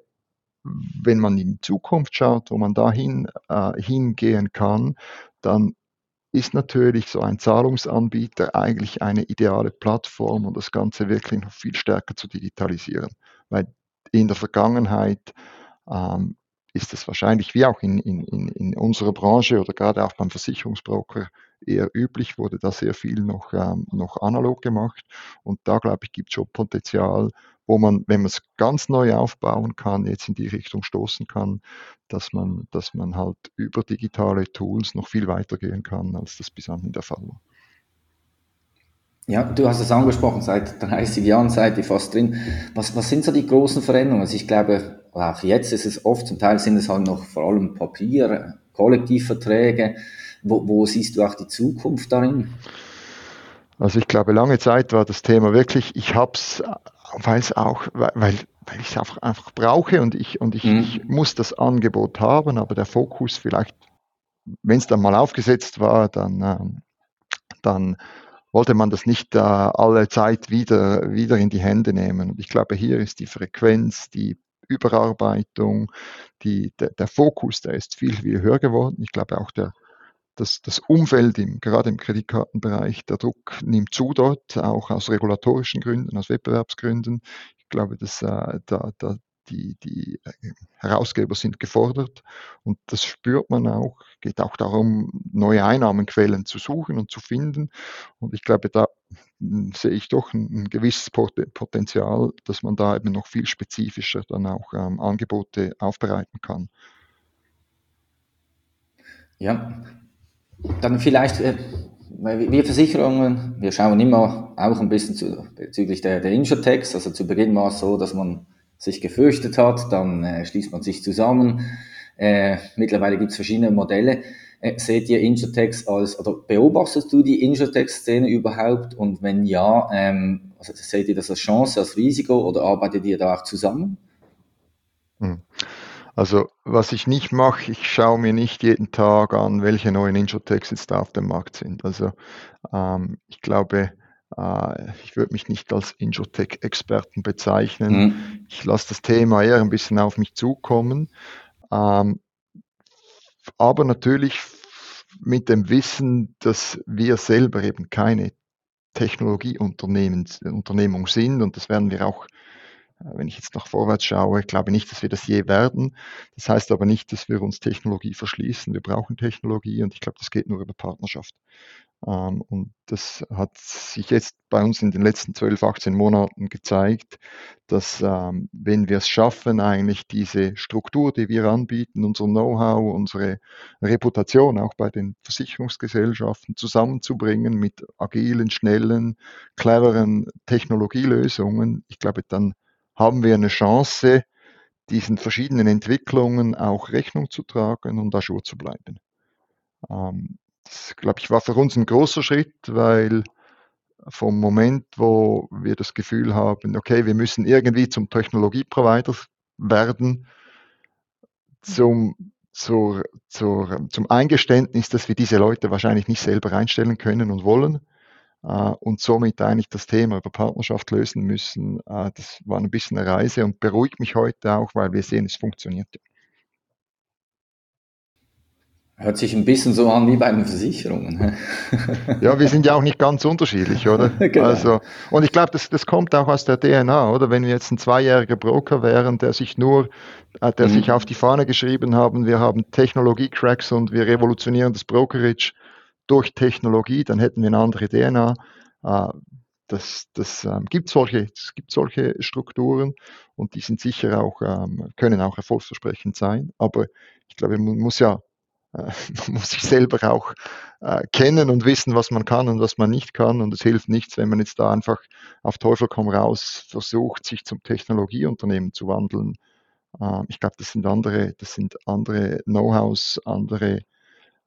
wenn man in die Zukunft schaut, wo man dahin äh, hingehen kann, dann ist natürlich so ein Zahlungsanbieter eigentlich eine ideale Plattform, um das Ganze wirklich noch viel stärker zu digitalisieren. Weil in der Vergangenheit ähm, ist es wahrscheinlich wie auch in, in, in unserer Branche oder gerade auch beim Versicherungsbroker eher üblich, wurde da sehr viel noch, ähm, noch analog gemacht. Und da, glaube ich, gibt es schon Potenzial, wo man, wenn man es ganz neu aufbauen kann, jetzt in die Richtung stoßen kann, dass man, dass man halt über digitale Tools noch viel weiter gehen kann, als das bis anhin der Fall war. Ja, du hast es angesprochen, seit 30 Jahren seid ihr fast drin. Was, was sind so die großen Veränderungen? Also ich glaube, auch jetzt ist es oft, zum Teil sind es halt noch vor allem Papier, Kollektivverträge. Wo, wo siehst du auch die Zukunft darin? Also ich glaube, lange Zeit war das Thema wirklich, ich habe es weil es auch, weil, weil ich es einfach, einfach brauche und ich, und ich, mhm. ich muss das Angebot haben, aber der Fokus vielleicht, wenn es dann mal aufgesetzt war, dann, äh, dann wollte man das nicht äh, alle Zeit wieder, wieder in die Hände nehmen. Und ich glaube, hier ist die Frequenz, die Überarbeitung, die, der, der Fokus, der ist viel, viel höher geworden. Ich glaube auch der, das, das Umfeld, im, gerade im Kreditkartenbereich, der Druck nimmt zu dort, auch aus regulatorischen Gründen, aus Wettbewerbsgründen. Ich glaube, dass äh, da, da die, die äh, Herausgeber sind gefordert und das spürt man auch. Geht auch darum, neue Einnahmenquellen zu suchen und zu finden. Und ich glaube, da hm, sehe ich doch ein, ein gewisses Potenzial, dass man da eben noch viel spezifischer dann auch ähm, Angebote aufbereiten kann. Ja, dann vielleicht, äh, wir Versicherungen, wir schauen immer auch ein bisschen zu, bezüglich der, der Insurtechs. Also zu Beginn war es so, dass man sich gefürchtet hat, dann äh, schließt man sich zusammen. Äh, mittlerweile gibt es verschiedene Modelle. Äh, seht ihr Insurtechs als, oder beobachtest du die Insurtech-Szene überhaupt? Und wenn ja, ähm, also seht ihr das als Chance, als Risiko oder arbeitet ihr da auch zusammen? Hm. Also was ich nicht mache, ich schaue mir nicht jeden Tag an, welche neuen Insurtechs jetzt da auf dem Markt sind. Also ähm, ich glaube, äh, ich würde mich nicht als Insurtech-Experten bezeichnen. Mhm. Ich lasse das Thema eher ein bisschen auf mich zukommen. Ähm, aber natürlich mit dem Wissen, dass wir selber eben keine Technologieunternehmung sind und das werden wir auch, wenn ich jetzt nach vorwärts schaue, ich glaube nicht, dass wir das je werden. Das heißt aber nicht, dass wir uns Technologie verschließen. Wir brauchen Technologie und ich glaube, das geht nur über Partnerschaft. Ähm, und das hat sich jetzt bei uns in den letzten 12, 18 Monaten gezeigt, dass ähm, wenn wir es schaffen, eigentlich diese Struktur, die wir anbieten, unser Know-how, unsere Reputation auch bei den Versicherungsgesellschaften zusammenzubringen mit agilen, schnellen, cleveren Technologielösungen, ich glaube, dann haben wir eine Chance, diesen verschiedenen Entwicklungen auch Rechnung zu tragen und da Jour zu bleiben. Ähm, das, glaube ich, war für uns ein großer Schritt, weil vom Moment, wo wir das Gefühl haben, okay, wir müssen irgendwie zum Technologieprovider werden, zum, zur, zur, zum Eingeständnis, dass wir diese Leute wahrscheinlich nicht selber einstellen können und wollen und somit eigentlich das Thema über Partnerschaft lösen müssen. Äh, das war ein bisschen eine Reise und beruhigt mich heute auch, weil wir sehen, es funktioniert. Hört sich ein bisschen so an wie bei den Versicherungen. ja, wir sind ja auch nicht ganz unterschiedlich, oder? genau. Also, und ich glaube, das, das kommt auch aus der DNA, oder? Wenn wir jetzt ein zweijähriger Broker wären, der sich nur, äh, der mhm. sich auf die Fahne geschrieben haben, wir haben Technologie-Cracks und wir revolutionieren das Brokerage durch Technologie, dann hätten wir eine andere DNA. Äh, das, das ähm, gibt solche, es gibt solche Strukturen und die sind sicher auch, ähm, können auch erfolgsversprechend sein. Aber ich glaube, man muss ja äh, man muss sich selber auch äh, kennen und wissen, was man kann und was man nicht kann. Und es hilft nichts, wenn man jetzt da einfach auf Teufel komm raus versucht, sich zum Technologieunternehmen zu wandeln. Äh, ich glaube, das sind andere, das sind andere Know-hows, andere,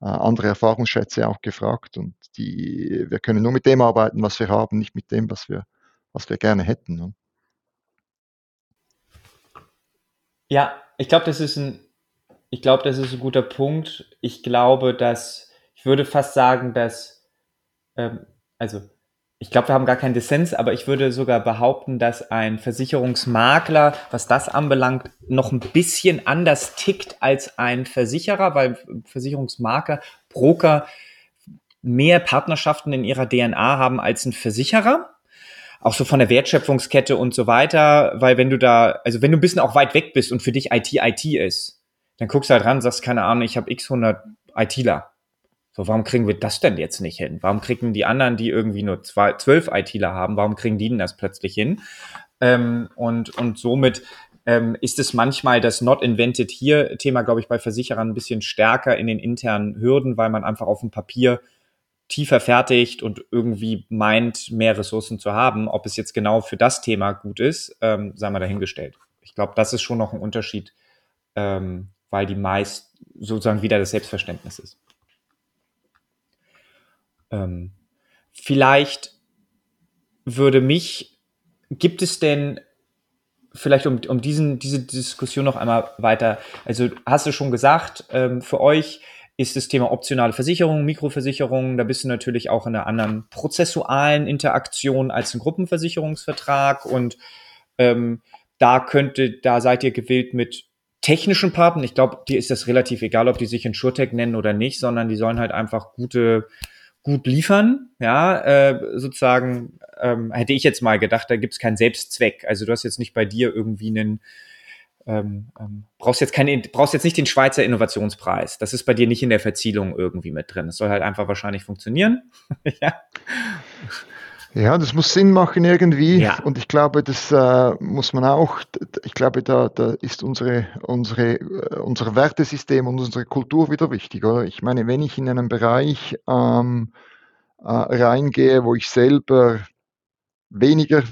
andere Erfahrungsschätze auch gefragt. Und die, wir können nur mit dem arbeiten, was wir haben, nicht mit dem, was wir, was wir gerne hätten. Ne? Ja, ich glaube, das ist ein ich glaube, das ist ein guter Punkt. Ich glaube, dass, ich würde fast sagen, dass, ähm, also ich glaube, wir haben gar keinen Dissens, aber ich würde sogar behaupten, dass ein Versicherungsmakler, was das anbelangt, noch ein bisschen anders tickt als ein Versicherer, weil Versicherungsmakler, Broker mehr Partnerschaften in ihrer DNA haben als ein Versicherer. Auch so von der Wertschöpfungskette und so weiter, weil wenn du da, also wenn du ein bisschen auch weit weg bist und für dich IT IT ist, dann guckst du halt ran, sagst, keine Ahnung, ich habe x 100 ITler. So, warum kriegen wir das denn jetzt nicht hin? Warum kriegen die anderen, die irgendwie nur zwei, zwölf ITler haben, warum kriegen die denn das plötzlich hin? Ähm, und, und somit ähm, ist es manchmal das Not Invented hier Thema, glaube ich, bei Versicherern ein bisschen stärker in den internen Hürden, weil man einfach auf dem Papier tiefer fertigt und irgendwie meint, mehr Ressourcen zu haben. Ob es jetzt genau für das Thema gut ist, ähm, sei mal dahingestellt. Ich glaube, das ist schon noch ein Unterschied, ähm, weil die meist sozusagen wieder das Selbstverständnis ist. Ähm, vielleicht würde mich, gibt es denn vielleicht um, um diesen, diese Diskussion noch einmal weiter, also hast du schon gesagt, ähm, für euch ist das Thema optionale Versicherung, Mikroversicherung, da bist du natürlich auch in einer anderen prozessualen Interaktion als ein Gruppenversicherungsvertrag und ähm, da könnte, da seid ihr gewillt mit technischen Partnern, ich glaube, dir ist das relativ egal, ob die sich InsurTech nennen oder nicht, sondern die sollen halt einfach gute, gut liefern. Ja, äh, sozusagen ähm, hätte ich jetzt mal gedacht, da gibt es keinen Selbstzweck. Also du hast jetzt nicht bei dir irgendwie einen ähm, ähm, brauchst jetzt keine, brauchst jetzt nicht den Schweizer Innovationspreis. Das ist bei dir nicht in der Verzielung irgendwie mit drin. Es soll halt einfach wahrscheinlich funktionieren. ja. Ja, das muss Sinn machen irgendwie. Ja. Und ich glaube, das äh, muss man auch, ich glaube, da, da ist unsere, unsere, äh, unser Wertesystem und unsere Kultur wieder wichtig. Oder? Ich meine, wenn ich in einem Bereich ähm, äh, reingehe, wo ich selber weniger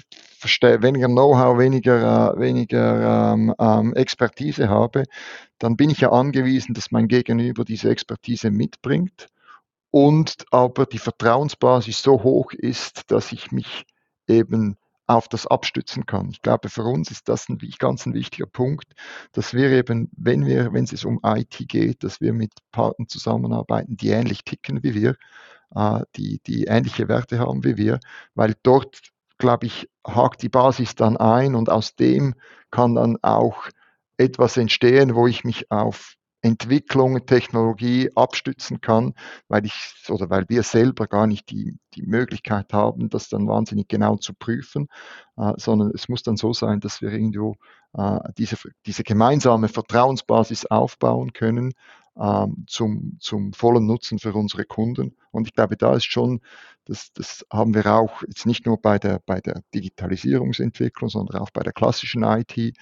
weniger Know-how, weniger, äh, weniger ähm, ähm, Expertise habe, dann bin ich ja angewiesen, dass mein Gegenüber diese Expertise mitbringt und aber die Vertrauensbasis so hoch ist, dass ich mich eben auf das abstützen kann. Ich glaube, für uns ist das ein ganz ein wichtiger Punkt, dass wir eben, wenn wir, wenn es um IT geht, dass wir mit Partnern zusammenarbeiten, die ähnlich ticken wie wir, äh, die, die ähnliche Werte haben wie wir, weil dort, glaube ich, hakt die Basis dann ein und aus dem kann dann auch etwas entstehen, wo ich mich auf Entwicklung, Technologie abstützen kann, weil ich oder weil wir selber gar nicht die, die Möglichkeit haben, das dann wahnsinnig genau zu prüfen, äh, sondern es muss dann so sein, dass wir irgendwo äh, diese, diese gemeinsame Vertrauensbasis aufbauen können äh, zum, zum vollen Nutzen für unsere Kunden. Und ich glaube, da ist schon, das, das haben wir auch jetzt nicht nur bei der, bei der Digitalisierungsentwicklung, sondern auch bei der klassischen IT, äh,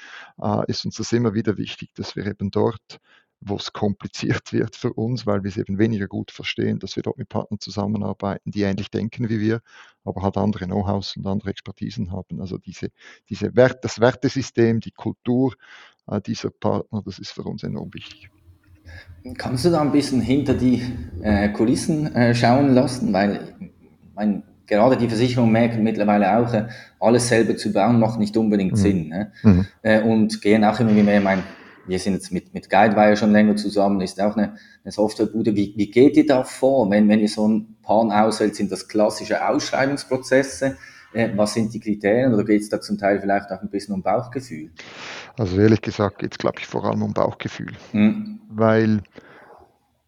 ist uns das immer wieder wichtig, dass wir eben dort wo es kompliziert wird für uns, weil wir es eben weniger gut verstehen, dass wir dort mit Partnern zusammenarbeiten, die ähnlich denken wie wir, aber halt andere Know-hows und andere Expertisen haben. Also diese, diese Wert, das Wertesystem, die Kultur äh, dieser Partner, das ist für uns enorm wichtig. Kannst du da ein bisschen hinter die äh, Kulissen äh, schauen lassen? Weil mein, gerade die Versicherungen merken mittlerweile auch, äh, alles selber zu bauen macht nicht unbedingt mhm. Sinn. Ne? Mhm. Äh, und gehen auch immer mehr, mein, wir sind jetzt mit, mit Guidewire schon länger zusammen, ist auch eine, eine Softwarebude. Wie, wie geht ihr da vor, wenn, wenn ihr so ein Paar auswählt? Sind das klassische Ausschreibungsprozesse? Äh, was sind die Kriterien oder geht es da zum Teil vielleicht auch ein bisschen um Bauchgefühl? Also ehrlich gesagt geht es, glaube ich, vor allem um Bauchgefühl. Mhm. Weil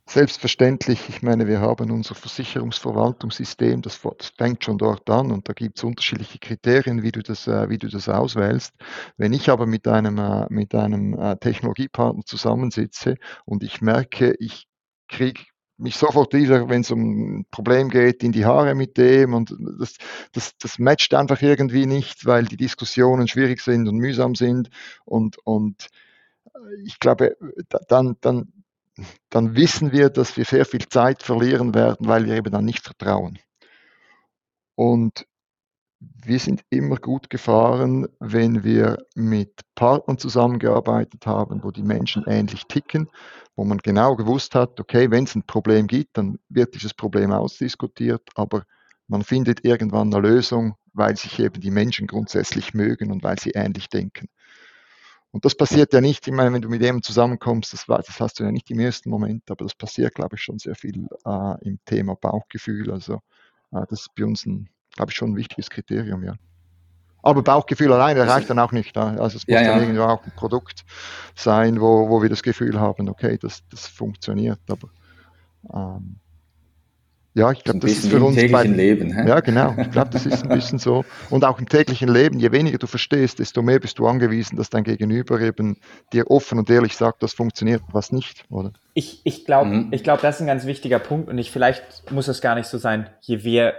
Selbstverständlich, ich meine, wir haben unser Versicherungsverwaltungssystem, das, fängt schon dort an und da gibt es unterschiedliche Kriterien, wie du, das, äh, wie du das auswählst. Wenn ich aber mit einem, äh, mit einem äh, Technologiepartner zusammensitze und ich merke, ich kriege mich sofort wieder, wenn es um ein Problem geht, in die Haare mit dem und das, das, das matcht einfach irgendwie nicht, weil die Diskussionen schwierig sind und mühsam sind und, und ich glaube, dann, dann dann wissen wir, dass wir sehr viel Zeit verlieren werden, weil wir eben dann nicht vertrauen. Und wir sind immer gut gefahren, wenn wir mit Partnern zusammengearbeitet haben, wo die Menschen ähnlich ticken, wo man genau gewusst hat, okay, wenn es ein Problem gibt, dann wird dieses Problem ausdiskutiert, aber man findet irgendwann eine Lösung, weil sich eben die Menschen grundsätzlich mögen und weil sie ähnlich denken. Und das passiert ja nicht, ich meine, wenn du mit jemandem zusammenkommst, das, das hast du ja nicht im ersten Moment, aber das passiert, glaube ich, schon sehr viel äh, im Thema Bauchgefühl. Also äh, das ist bei uns, ein, glaube ich, schon ein wichtiges Kriterium, ja. Aber Bauchgefühl alleine reicht dann auch nicht. Also es muss ja, ja. dann irgendwo auch ein Produkt sein, wo, wo wir das Gefühl haben, okay, das, das funktioniert. Aber ähm, ja, ich glaube, das ist für uns. Im täglichen bei, Leben. Hä? Ja, genau. Ich glaube, das ist ein bisschen so. Und auch im täglichen Leben, je weniger du verstehst, desto mehr bist du angewiesen, dass dein Gegenüber eben dir offen und ehrlich sagt, das funktioniert, was nicht, oder? Ich, ich glaube, mhm. ich glaube, das ist ein ganz wichtiger Punkt und ich, vielleicht muss es gar nicht so sein, je mehr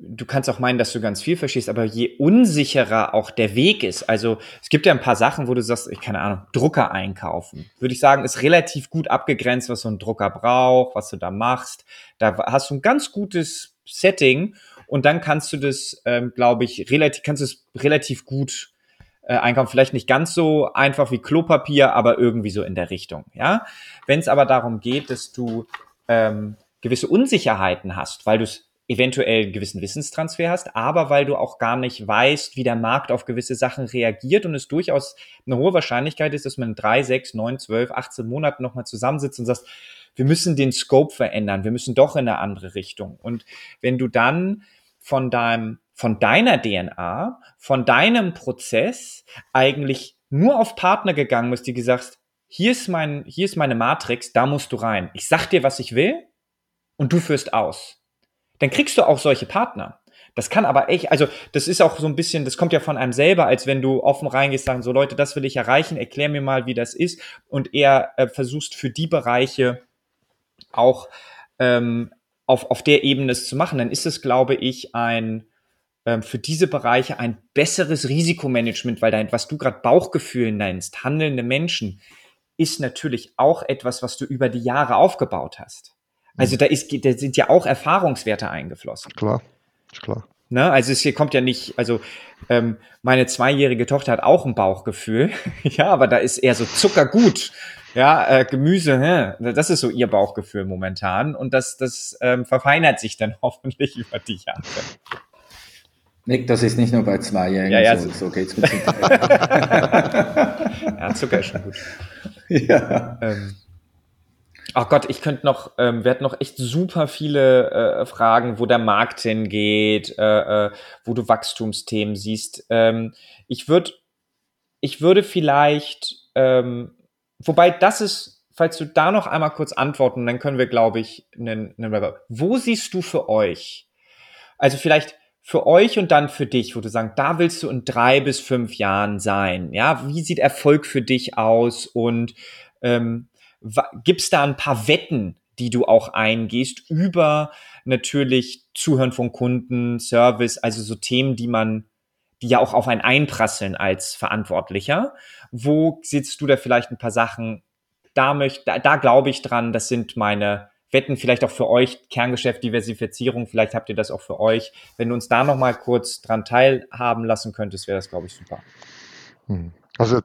du kannst auch meinen, dass du ganz viel verstehst, aber je unsicherer auch der Weg ist, also es gibt ja ein paar Sachen, wo du sagst, ich keine Ahnung, Drucker einkaufen, würde ich sagen, ist relativ gut abgegrenzt, was so ein Drucker braucht, was du da machst. Da hast du ein ganz gutes Setting und dann kannst du das, ähm, glaube ich, relativ, kannst du es relativ gut äh, einkaufen. Vielleicht nicht ganz so einfach wie Klopapier, aber irgendwie so in der Richtung. Ja, wenn es aber darum geht, dass du ähm, gewisse Unsicherheiten hast, weil du es eventuell einen gewissen Wissenstransfer hast, aber weil du auch gar nicht weißt, wie der Markt auf gewisse Sachen reagiert und es durchaus eine hohe Wahrscheinlichkeit ist, dass man in drei, sechs, neun, zwölf, 18 Monaten nochmal zusammensitzt und sagst, wir müssen den Scope verändern, wir müssen doch in eine andere Richtung. Und wenn du dann von deinem, von deiner DNA, von deinem Prozess eigentlich nur auf Partner gegangen bist, die gesagt, hier ist mein, hier ist meine Matrix, da musst du rein. Ich sag dir, was ich will und du führst aus dann kriegst du auch solche Partner. Das kann aber echt, also das ist auch so ein bisschen, das kommt ja von einem selber, als wenn du offen reingehst, sagen so Leute, das will ich erreichen, erklär mir mal, wie das ist und eher äh, versuchst für die Bereiche auch ähm, auf, auf der Ebene es zu machen, dann ist es, glaube ich, ein ähm, für diese Bereiche ein besseres Risikomanagement, weil dein, was du gerade Bauchgefühl nennst, handelnde Menschen, ist natürlich auch etwas, was du über die Jahre aufgebaut hast. Also da, ist, da sind ja auch Erfahrungswerte eingeflossen. Klar, ist klar. Ne? Also es hier kommt ja nicht, also ähm, meine zweijährige Tochter hat auch ein Bauchgefühl, ja, aber da ist eher so Zuckergut, ja, äh, Gemüse, hä? das ist so ihr Bauchgefühl momentan und das, das ähm, verfeinert sich dann hoffentlich über die Jahre. Nick, das ist nicht nur bei Zweijährigen ja, ja, so, so geht's mit Ja, Zucker ist schon gut. Ja. Ähm, Ach Gott, ich könnte noch, ähm, wir hatten noch echt super viele äh, Fragen, wo der Markt hingeht, äh, äh, wo du Wachstumsthemen siehst. Ähm, ich würde, ich würde vielleicht, ähm, wobei das ist, falls du da noch einmal kurz antworten, dann können wir, glaube ich, einen, einen Wo siehst du für euch? Also vielleicht für euch und dann für dich, wo du sagst, da willst du in drei bis fünf Jahren sein. Ja, wie sieht Erfolg für dich aus und ähm, Gibt es da ein paar Wetten, die du auch eingehst über natürlich Zuhören von Kunden, Service, also so Themen, die man, die ja auch auf einen einprasseln als Verantwortlicher. Wo sitzt du da vielleicht ein paar Sachen? Da möchte, da, da glaube ich dran, das sind meine Wetten, vielleicht auch für euch, Kerngeschäft, Diversifizierung, vielleicht habt ihr das auch für euch. Wenn du uns da nochmal kurz dran teilhaben lassen könntest, wäre das, glaube ich, super. Hm. Also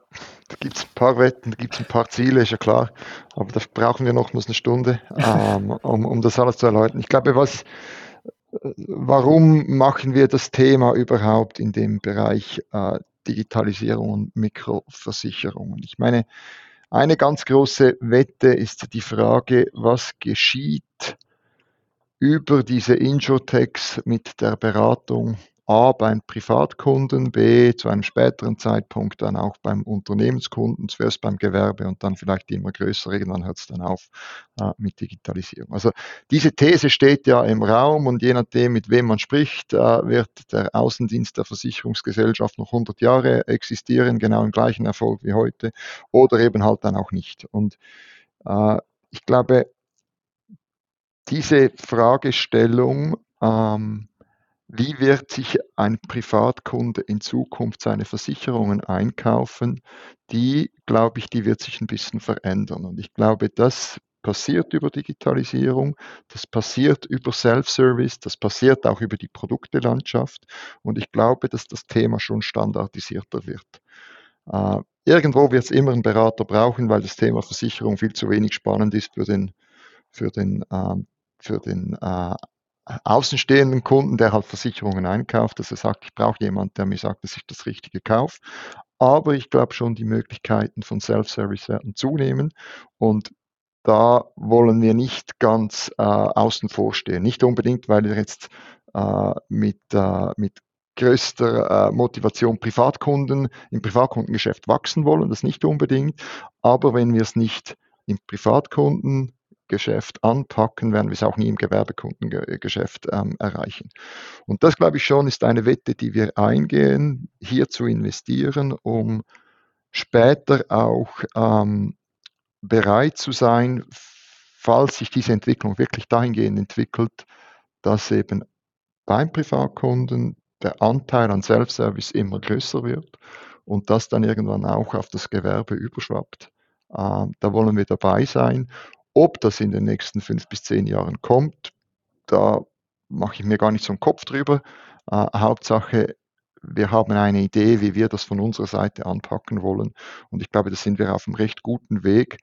da gibt es ein paar Wetten, da gibt es ein paar Ziele, ist ja klar, aber da brauchen wir noch mal eine Stunde, ähm, um, um das alles zu erläutern. Ich glaube, was, warum machen wir das Thema überhaupt in dem Bereich äh, Digitalisierung und Mikroversicherungen? Ich meine, eine ganz große Wette ist die Frage, was geschieht über diese Insurtechs mit der Beratung A beim Privatkunden, B zu einem späteren Zeitpunkt dann auch beim Unternehmenskunden, zuerst beim Gewerbe und dann vielleicht immer größer, irgendwann hört es dann auf äh, mit Digitalisierung. Also diese These steht ja im Raum und je nachdem, mit wem man spricht, äh, wird der Außendienst der Versicherungsgesellschaft noch 100 Jahre existieren, genau im gleichen Erfolg wie heute oder eben halt dann auch nicht. Und äh, ich glaube, diese Fragestellung ähm, wie wird sich ein Privatkunde in Zukunft seine Versicherungen einkaufen? Die, glaube ich, die wird sich ein bisschen verändern. Und ich glaube, das passiert über Digitalisierung, das passiert über Self-Service, das passiert auch über die Produktelandschaft. Und ich glaube, dass das Thema schon standardisierter wird. Äh, irgendwo wird es immer einen Berater brauchen, weil das Thema Versicherung viel zu wenig spannend ist für den, für den, äh, für den äh, außenstehenden Kunden, der halt Versicherungen einkauft, dass er sagt, ich brauche jemanden, der mir sagt, dass ich das Richtige kaufe. Aber ich glaube schon, die Möglichkeiten von Self-Service werden zunehmen und da wollen wir nicht ganz äh, außen vor stehen. Nicht unbedingt, weil wir jetzt äh, mit, äh, mit größter äh, Motivation Privatkunden im Privatkundengeschäft wachsen wollen, das nicht unbedingt. Aber wenn wir es nicht im Privatkunden Geschäft anpacken, werden wir es auch nie im Gewerbekundengeschäft ähm, erreichen. Und das, glaube ich schon, ist eine Wette, die wir eingehen, hier zu investieren, um später auch ähm, bereit zu sein, falls sich diese Entwicklung wirklich dahingehend entwickelt, dass eben beim Privatkunden der Anteil an Self-Service immer größer wird und das dann irgendwann auch auf das Gewerbe überschwappt. Ähm, da wollen wir dabei sein ob das in den nächsten fünf bis zehn Jahren kommt, da mache ich mir gar nicht so einen Kopf drüber. Äh, Hauptsache, wir haben eine Idee, wie wir das von unserer Seite anpacken wollen. Und ich glaube, da sind wir auf einem recht guten Weg.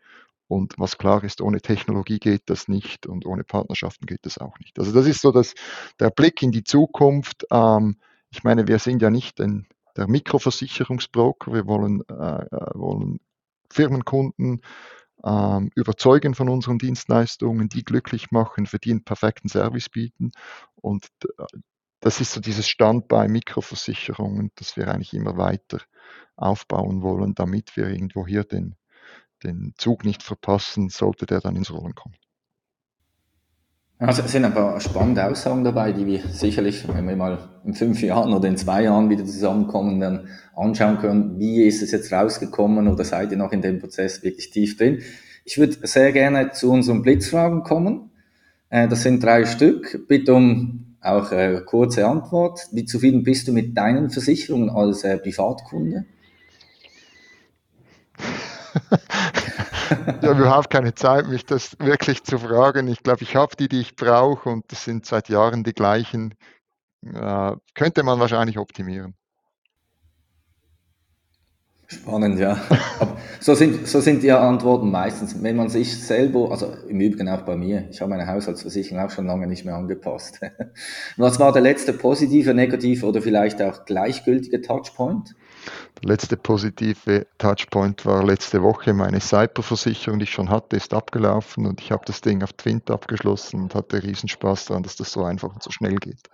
Und was klar ist, ohne Technologie geht das nicht und ohne Partnerschaften geht das auch nicht. Also das ist so das, der Blick in die Zukunft. Ähm, ich meine, wir sind ja nicht ein, der Mikroversicherungsbroker. Wir wollen, äh, äh wollen Firmenkunden ähm, überzeugen von unseren Dienstleistungen, die glücklich machen, für die einen perfekten Service bieten. Und äh, das ist so dieses Standbein Mikroversicherungen, das wir eigentlich immer weiter aufbauen wollen, damit wir irgendwo hier den, den Zug nicht verpassen, sollte der dann ins Rollen kommen. Also es sind ein paar spannende Aussagen dabei, die wir sicherlich, wenn wir mal in fünf Jahren oder in zwei Jahren wieder zusammenkommen, dann anschauen können, wie ist es jetzt rausgekommen oder seid ihr noch in dem Prozess wirklich tief drin. Ich würde sehr gerne zu unseren Blitzfragen kommen. Äh, das sind drei Stück. Bitte um auch äh, kurze Antwort. Wie zufrieden bist du mit deinen Versicherungen als äh, Privatkunde? Ich habe überhaupt keine Zeit, mich das wirklich zu fragen. Ich glaube, ich habe die, die ich brauche und das sind seit Jahren die gleichen. Äh, könnte man wahrscheinlich optimieren. Spannend, ja. Aber so sind, so sind die Antworten meistens. Wenn man sich selber, also im Übrigen auch bei mir, ich habe meine Haushaltsversicherung auch schon lange nicht mehr angepasst. Was war der letzte positive, negative oder vielleicht auch gleichgültige Touchpoint? Der letzte positive Touchpoint war letzte Woche. Meine Cyberversicherung, die ich schon hatte, ist abgelaufen und ich habe das Ding auf Twint abgeschlossen und hatte Riesenspaß daran, dass das so einfach und so schnell geht.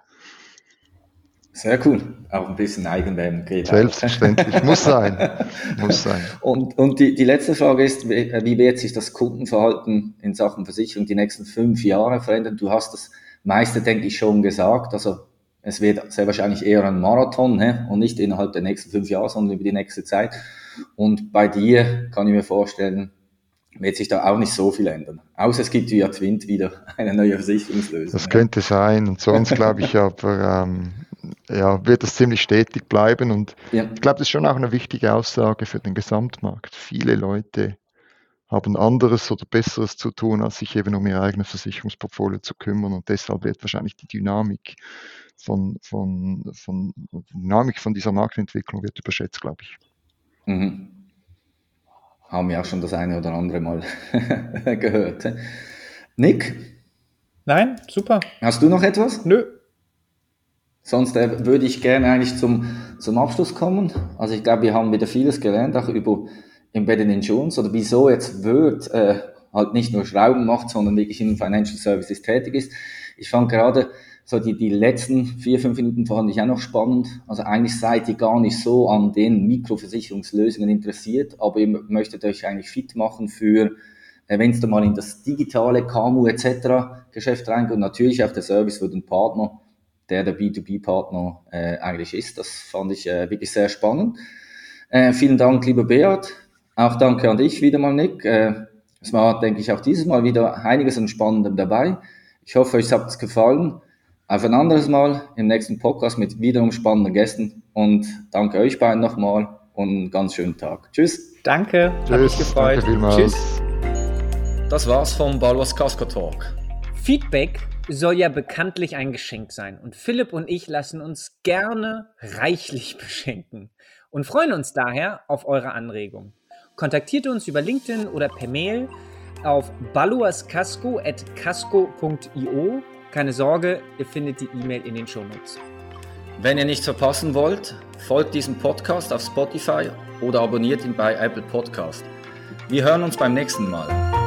Sehr cool. Auch ein bisschen Eigenwerbung geht. Selbstverständlich. Muss sein. Muss sein. Und, und die, die letzte Frage ist, wie wird sich das Kundenverhalten in Sachen Versicherung die nächsten fünf Jahre verändern? Du hast das meiste, denke ich, schon gesagt. Also es wird sehr wahrscheinlich eher ein Marathon ne? und nicht innerhalb der nächsten fünf Jahre, sondern über die nächste Zeit. Und bei dir kann ich mir vorstellen, wird sich da auch nicht so viel ändern. Außer es gibt via Twint wieder eine neue Versicherungslösung. Das könnte sein. Und sonst glaube ich aber, ähm, ja, wird es ziemlich stetig bleiben. Und ja. ich glaube, das ist schon auch eine wichtige Aussage für den Gesamtmarkt. Viele Leute haben anderes oder Besseres zu tun, als sich eben um ihr eigenes Versicherungsportfolio zu kümmern. Und deshalb wird wahrscheinlich die Dynamik von, von, von, Dynamik von dieser Marktentwicklung wird überschätzt, glaube ich. Mhm. Haben wir auch schon das eine oder andere Mal gehört. Nick? Nein, super. Hast du noch etwas? Nö. Sonst äh, würde ich gerne eigentlich zum, zum Abschluss kommen. Also ich glaube, wir haben wieder vieles gelernt, auch über Embedded Insurance oder wieso jetzt Word äh, halt nicht nur Schrauben macht, sondern wirklich in Financial Services tätig ist. Ich fand gerade so die, die letzten vier, fünf Minuten fand ich auch noch spannend. Also eigentlich seid ihr gar nicht so an den Mikroversicherungslösungen interessiert, aber ihr möchtet euch eigentlich fit machen für, äh, wenn es da mal in das digitale KMU etc. Geschäft reingeht und natürlich auch der Service für den Partner, der der B2B-Partner äh, eigentlich ist. Das fand ich äh, wirklich sehr spannend. Äh, vielen Dank, lieber Beat. Auch danke an dich wieder mal, Nick. Äh, es war, denke ich, auch dieses Mal wieder einiges an Spannendem dabei. Ich hoffe, euch hat es gefallen. Auf ein anderes Mal im nächsten Podcast mit wiederum spannenden Gästen und danke euch beiden nochmal und einen ganz schönen Tag. Tschüss. Danke, Tschüss, hat mich gefreut. Tschüss. Das war's vom Balwas Casco Talk. Feedback soll ja bekanntlich ein Geschenk sein und Philipp und ich lassen uns gerne reichlich beschenken und freuen uns daher auf eure Anregung. Kontaktiert uns über LinkedIn oder per Mail auf baluascasco.casco.io keine Sorge, ihr findet die E-Mail in den Shownotes. Wenn ihr nichts verpassen wollt, folgt diesem Podcast auf Spotify oder abonniert ihn bei Apple Podcast. Wir hören uns beim nächsten Mal.